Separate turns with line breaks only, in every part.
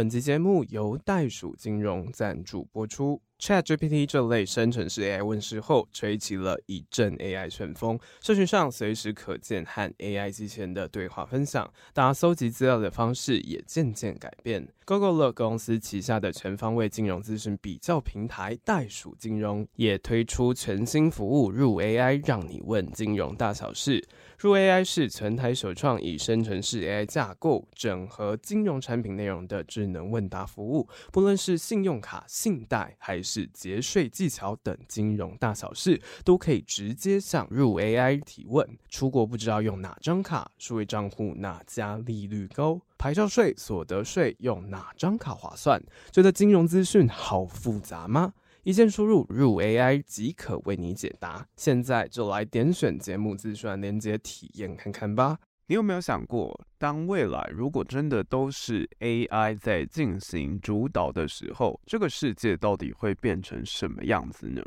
本集节目由袋鼠金融赞助播出。ChatGPT 这类生成式 AI 问世后，吹起了一阵 AI 旋风。社群上随时可见和 AI 机器人的对话分享，大家搜集资料的方式也渐渐改变。Gogolo 公司旗下的全方位金融资讯比较平台袋鼠金融也推出全新服务入 AI，让你问金融大小事。入 AI 是全台首创以生成式 AI 架构整合金融产品内容的智能问答服务，不论是信用卡、信贷还是是节税技巧等金融大小事，都可以直接向入 AI 提问。出国不知道用哪张卡，数位账户哪家利率高，牌照税、所得税用哪张卡划算？觉得金融资讯好复杂吗？一键输入入 AI 即可为你解答。现在就来点选节目资讯链接体验看看吧。
你有没有想过，当未来如果真的都是 AI 在进行主导的时候，这个世界到底会变成什么样子呢？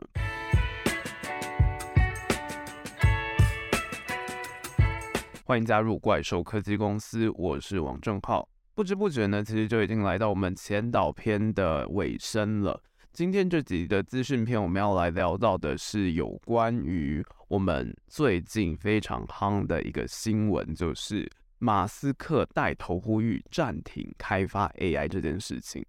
欢迎加入怪兽科技公司，我是王正浩。不知不觉呢，其实就已经来到我们前导篇的尾声了。今天这集的资讯片，我们要来聊到的是有关于我们最近非常夯的一个新闻，就是马斯克带头呼吁暂停开发 AI 这件事情。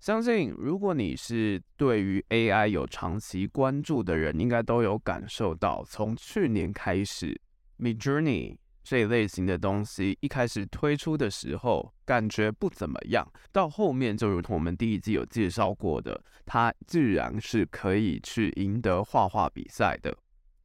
相信如果你是对于 AI 有长期关注的人，应该都有感受到，从去年开始，Midjourney。这一类型的东西一开始推出的时候，感觉不怎么样。到后面就如同我们第一季有介绍过的，它居然是可以去赢得画画比赛的。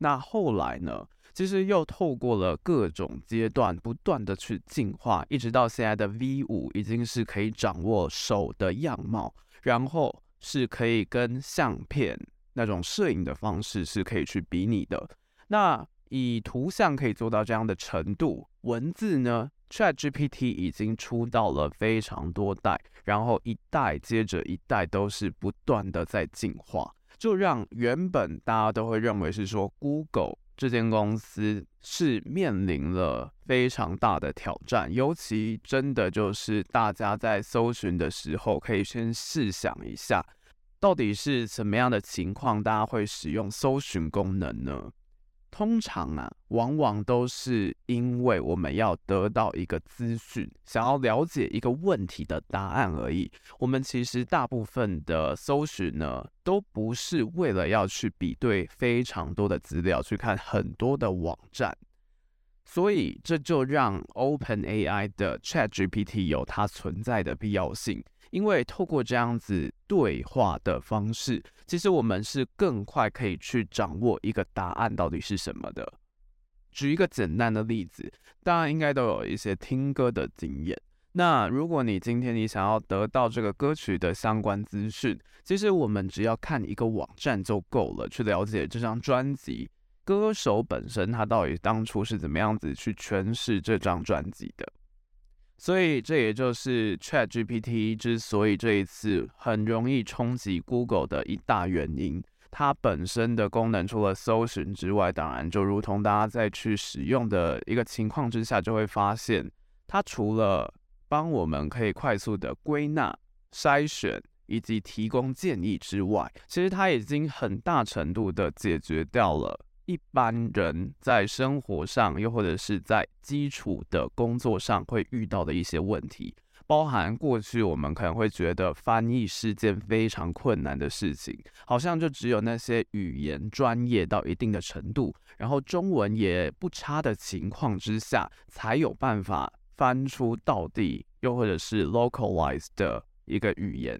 那后来呢？其实又透过了各种阶段，不断的去进化，一直到现在的 V5 已经是可以掌握手的样貌，然后是可以跟相片那种摄影的方式是可以去比拟的。那以图像可以做到这样的程度，文字呢？ChatGPT 已经出到了非常多代，然后一代接着一代都是不断的在进化，就让原本大家都会认为是说 Google 这间公司是面临了非常大的挑战，尤其真的就是大家在搜寻的时候，可以先试想一下，到底是什么样的情况，大家会使用搜寻功能呢？通常啊，往往都是因为我们要得到一个资讯，想要了解一个问题的答案而已。我们其实大部分的搜寻呢，都不是为了要去比对非常多的资料，去看很多的网站。所以这就让 OpenAI 的 ChatGPT 有它存在的必要性。因为透过这样子对话的方式，其实我们是更快可以去掌握一个答案到底是什么的。举一个简单的例子，大家应该都有一些听歌的经验。那如果你今天你想要得到这个歌曲的相关资讯，其实我们只要看一个网站就够了，去了解这张专辑歌手本身他到底当初是怎么样子去诠释这张专辑的。所以这也就是 ChatGPT 之所以这一次很容易冲击 Google 的一大原因。它本身的功能除了搜寻之外，当然就如同大家在去使用的一个情况之下，就会发现它除了帮我们可以快速的归纳、筛选以及提供建议之外，其实它已经很大程度的解决掉了。一般人在生活上，又或者是在基础的工作上会遇到的一些问题，包含过去我们可能会觉得翻译是件非常困难的事情，好像就只有那些语言专业到一定的程度，然后中文也不差的情况之下，才有办法翻出到底又或者是 localize 的一个语言。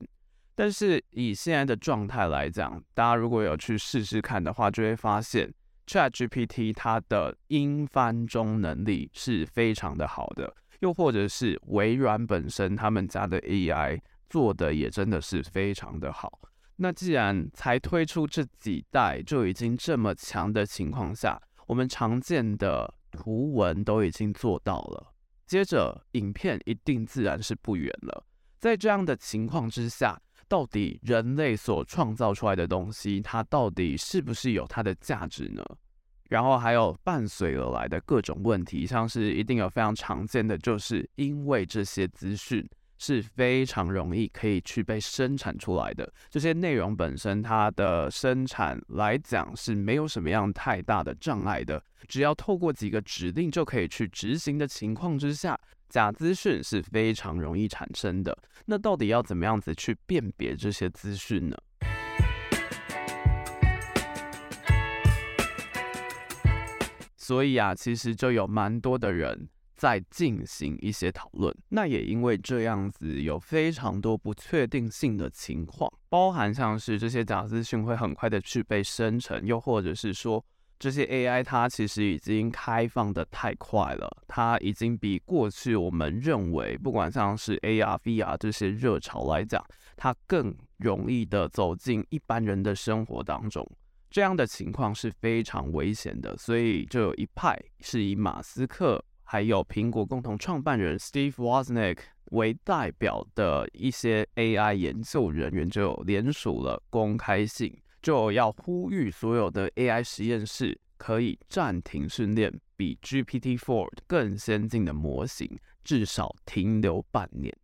但是以现在的状态来讲，大家如果有去试试看的话，就会发现。ChatGPT 它的英翻中能力是非常的好的，又或者是微软本身他们家的 AI 做的也真的是非常的好。那既然才推出这几代就已经这么强的情况下，我们常见的图文都已经做到了，接着影片一定自然是不远了。在这样的情况之下，到底人类所创造出来的东西，它到底是不是有它的价值呢？然后还有伴随而来的各种问题，像是一定有非常常见的，就是因为这些资讯是非常容易可以去被生产出来的。这些内容本身它的生产来讲是没有什么样太大的障碍的，只要透过几个指令就可以去执行的情况之下，假资讯是非常容易产生的。那到底要怎么样子去辨别这些资讯呢？所以啊，其实就有蛮多的人在进行一些讨论。那也因为这样子，有非常多不确定性的情况，包含像是这些假资讯会很快的去被生成，又或者是说这些 AI 它其实已经开放的太快了，它已经比过去我们认为不管像是 AR、VR 这些热潮来讲，它更容易的走进一般人的生活当中。这样的情况是非常危险的，所以就有一派是以马斯克还有苹果共同创办人 Steve Wozniak 为代表的一些 AI 研究人员就联署了公开信，就要呼吁所有的 AI 实验室可以暂停训练比 GPT-4 更先进的模型，至少停留半年。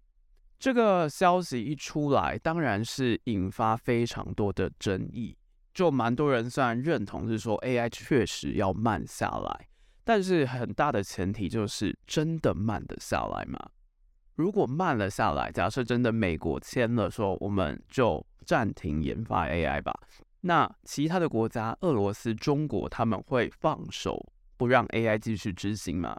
这个消息一出来，当然是引发非常多的争议。就蛮多人虽然认同是说 AI 确实要慢下来，但是很大的前提就是真的慢得下来吗？如果慢了下来，假设真的美国签了说我们就暂停研发 AI 吧，那其他的国家，俄罗斯、中国他们会放手不让 AI 继续执行吗？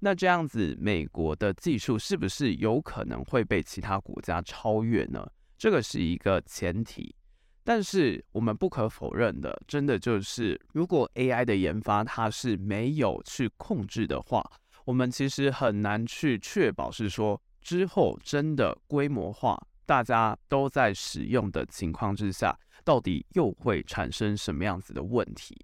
那这样子美国的技术是不是有可能会被其他国家超越呢？这个是一个前提。但是我们不可否认的，真的就是，如果 AI 的研发它是没有去控制的话，我们其实很难去确保是说之后真的规模化，大家都在使用的情况之下，到底又会产生什么样子的问题？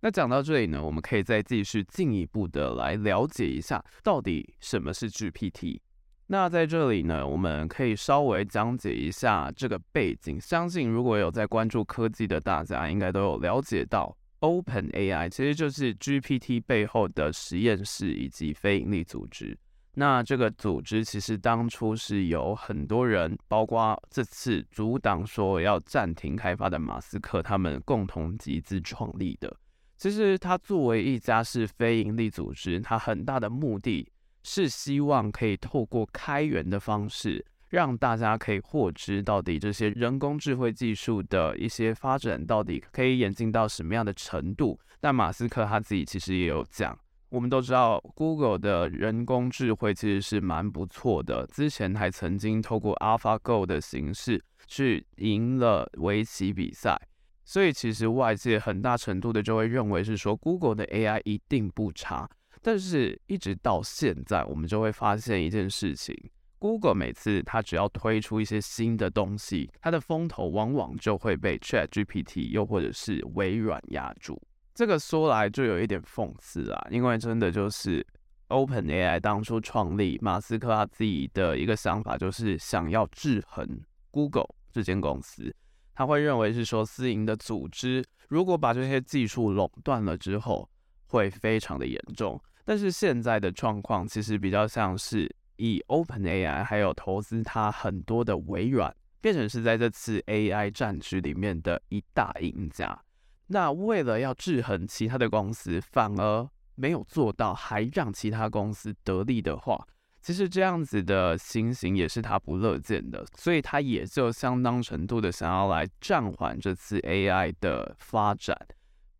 那讲到这里呢，我们可以再继续进一步的来了解一下，到底什么是 GPT。那在这里呢，我们可以稍微讲解一下这个背景。相信如果有在关注科技的大家，应该都有了解到，OpenAI 其实就是 GPT 背后的实验室以及非营利组织。那这个组织其实当初是有很多人，包括这次阻挡说要暂停开发的马斯克，他们共同集资创立的。其实它作为一家是非营利组织，它很大的目的。是希望可以透过开源的方式，让大家可以获知到底这些人工智慧技术的一些发展到底可以演进到什么样的程度。但马斯克他自己其实也有讲，我们都知道 Google 的人工智慧其实是蛮不错的，之前还曾经透过 AlphaGo 的形式去赢了围棋比赛，所以其实外界很大程度的就会认为是说 Google 的 AI 一定不差。但是，一直到现在，我们就会发现一件事情：Google 每次它只要推出一些新的东西，它的风头往往就会被 ChatGPT 又或者是微软压住。这个说来就有一点讽刺啊，因为真的就是 OpenAI 当初创立，马斯克他自己的一个想法就是想要制衡 Google 这间公司，他会认为是说私营的组织如果把这些技术垄断了之后，会非常的严重。但是现在的状况其实比较像是以 OpenAI 还有投资它很多的微软，变成是在这次 AI 战局里面的一大赢家。那为了要制衡其他的公司，反而没有做到，还让其他公司得利的话，其实这样子的情形也是他不乐见的。所以他也就相当程度的想要来暂缓这次 AI 的发展。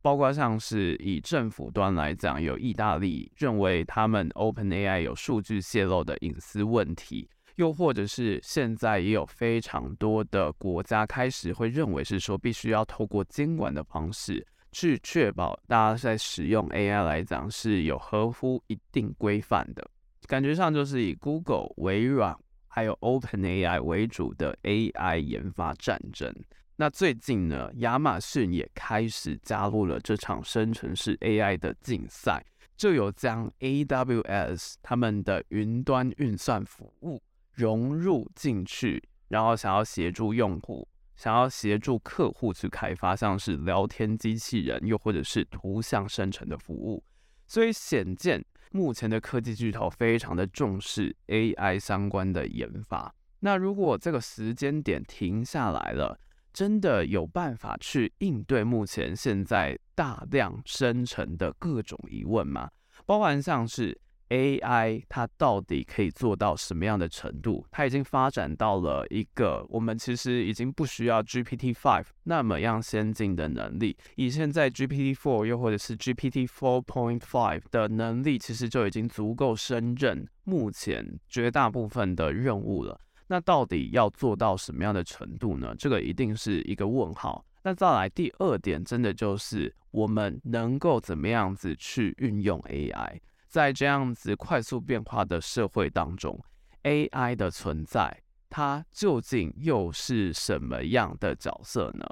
包括像是以政府端来讲，有意大利认为他们 OpenAI 有数据泄露的隐私问题，又或者是现在也有非常多的国家开始会认为是说，必须要透过监管的方式去确保大家在使用 AI 来讲是有合乎一定规范的。感觉上就是以 Google、微软还有 OpenAI 为主的 AI 研发战争。那最近呢，亚马逊也开始加入了这场生成式 AI 的竞赛，就有将 AWS 他们的云端运算服务融入进去，然后想要协助用户，想要协助客户去开发像是聊天机器人，又或者是图像生成的服务。所以显见，目前的科技巨头非常的重视 AI 相关的研发。那如果这个时间点停下来了，真的有办法去应对目前现在大量生成的各种疑问吗？包含像是。AI 它到底可以做到什么样的程度？它已经发展到了一个我们其实已经不需要 GPT-5 那么样先进的能力，以现在 GPT-4 又或者是 GPT-4.5 的能力，其实就已经足够胜任目前绝大部分的任务了。那到底要做到什么样的程度呢？这个一定是一个问号。那再来第二点，真的就是我们能够怎么样子去运用 AI。在这样子快速变化的社会当中，AI 的存在，它究竟又是什么样的角色呢？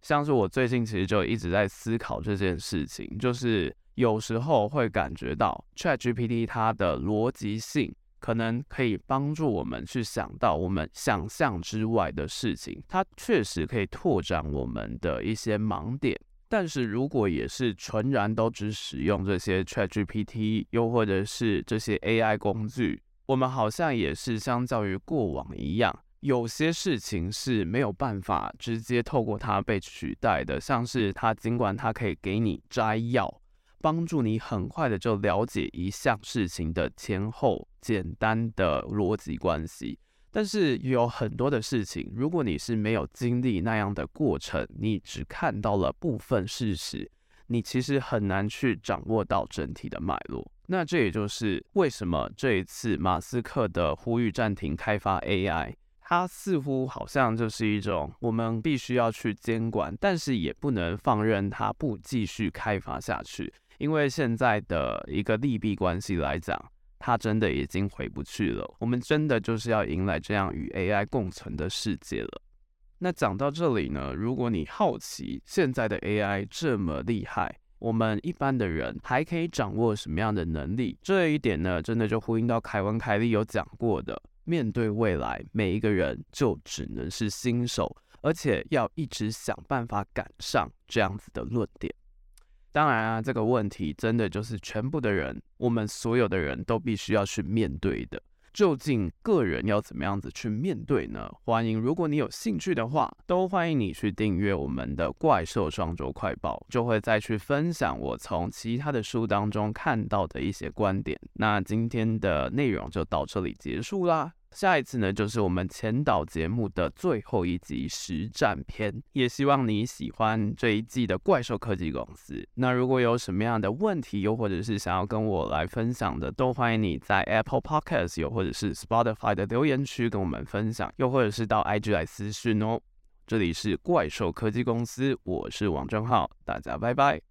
像是我最近其实就一直在思考这件事情，就是有时候会感觉到 ChatGPT 它的逻辑性可能可以帮助我们去想到我们想象之外的事情，它确实可以拓展我们的一些盲点。但是如果也是纯然都只使用这些 ChatGPT，又或者是这些 AI 工具，我们好像也是相较于过往一样，有些事情是没有办法直接透过它被取代的。像是它尽管它可以给你摘要，帮助你很快的就了解一项事情的前后简单的逻辑关系。但是有很多的事情，如果你是没有经历那样的过程，你只看到了部分事实，你其实很难去掌握到整体的脉络。那这也就是为什么这一次马斯克的呼吁暂停开发 AI，它似乎好像就是一种我们必须要去监管，但是也不能放任它不继续开发下去，因为现在的一个利弊关系来讲。它真的已经回不去了，我们真的就是要迎来这样与 AI 共存的世界了。那讲到这里呢，如果你好奇现在的 AI 这么厉害，我们一般的人还可以掌握什么样的能力？这一点呢，真的就呼应到凯文·凯利有讲过的，面对未来，每一个人就只能是新手，而且要一直想办法赶上这样子的论点。当然啊，这个问题真的就是全部的人，我们所有的人都必须要去面对的。究竟个人要怎么样子去面对呢？欢迎，如果你有兴趣的话，都欢迎你去订阅我们的《怪兽双周快报》，就会再去分享我从其他的书当中看到的一些观点。那今天的内容就到这里结束啦。下一次呢，就是我们前导节目的最后一集实战篇，也希望你喜欢这一季的怪兽科技公司。那如果有什么样的问题，又或者是想要跟我来分享的，都欢迎你在 Apple Podcast 又或者是 Spotify 的留言区跟我们分享，又或者是到 IG 来私讯哦。这里是怪兽科技公司，我是王正浩，大家拜拜。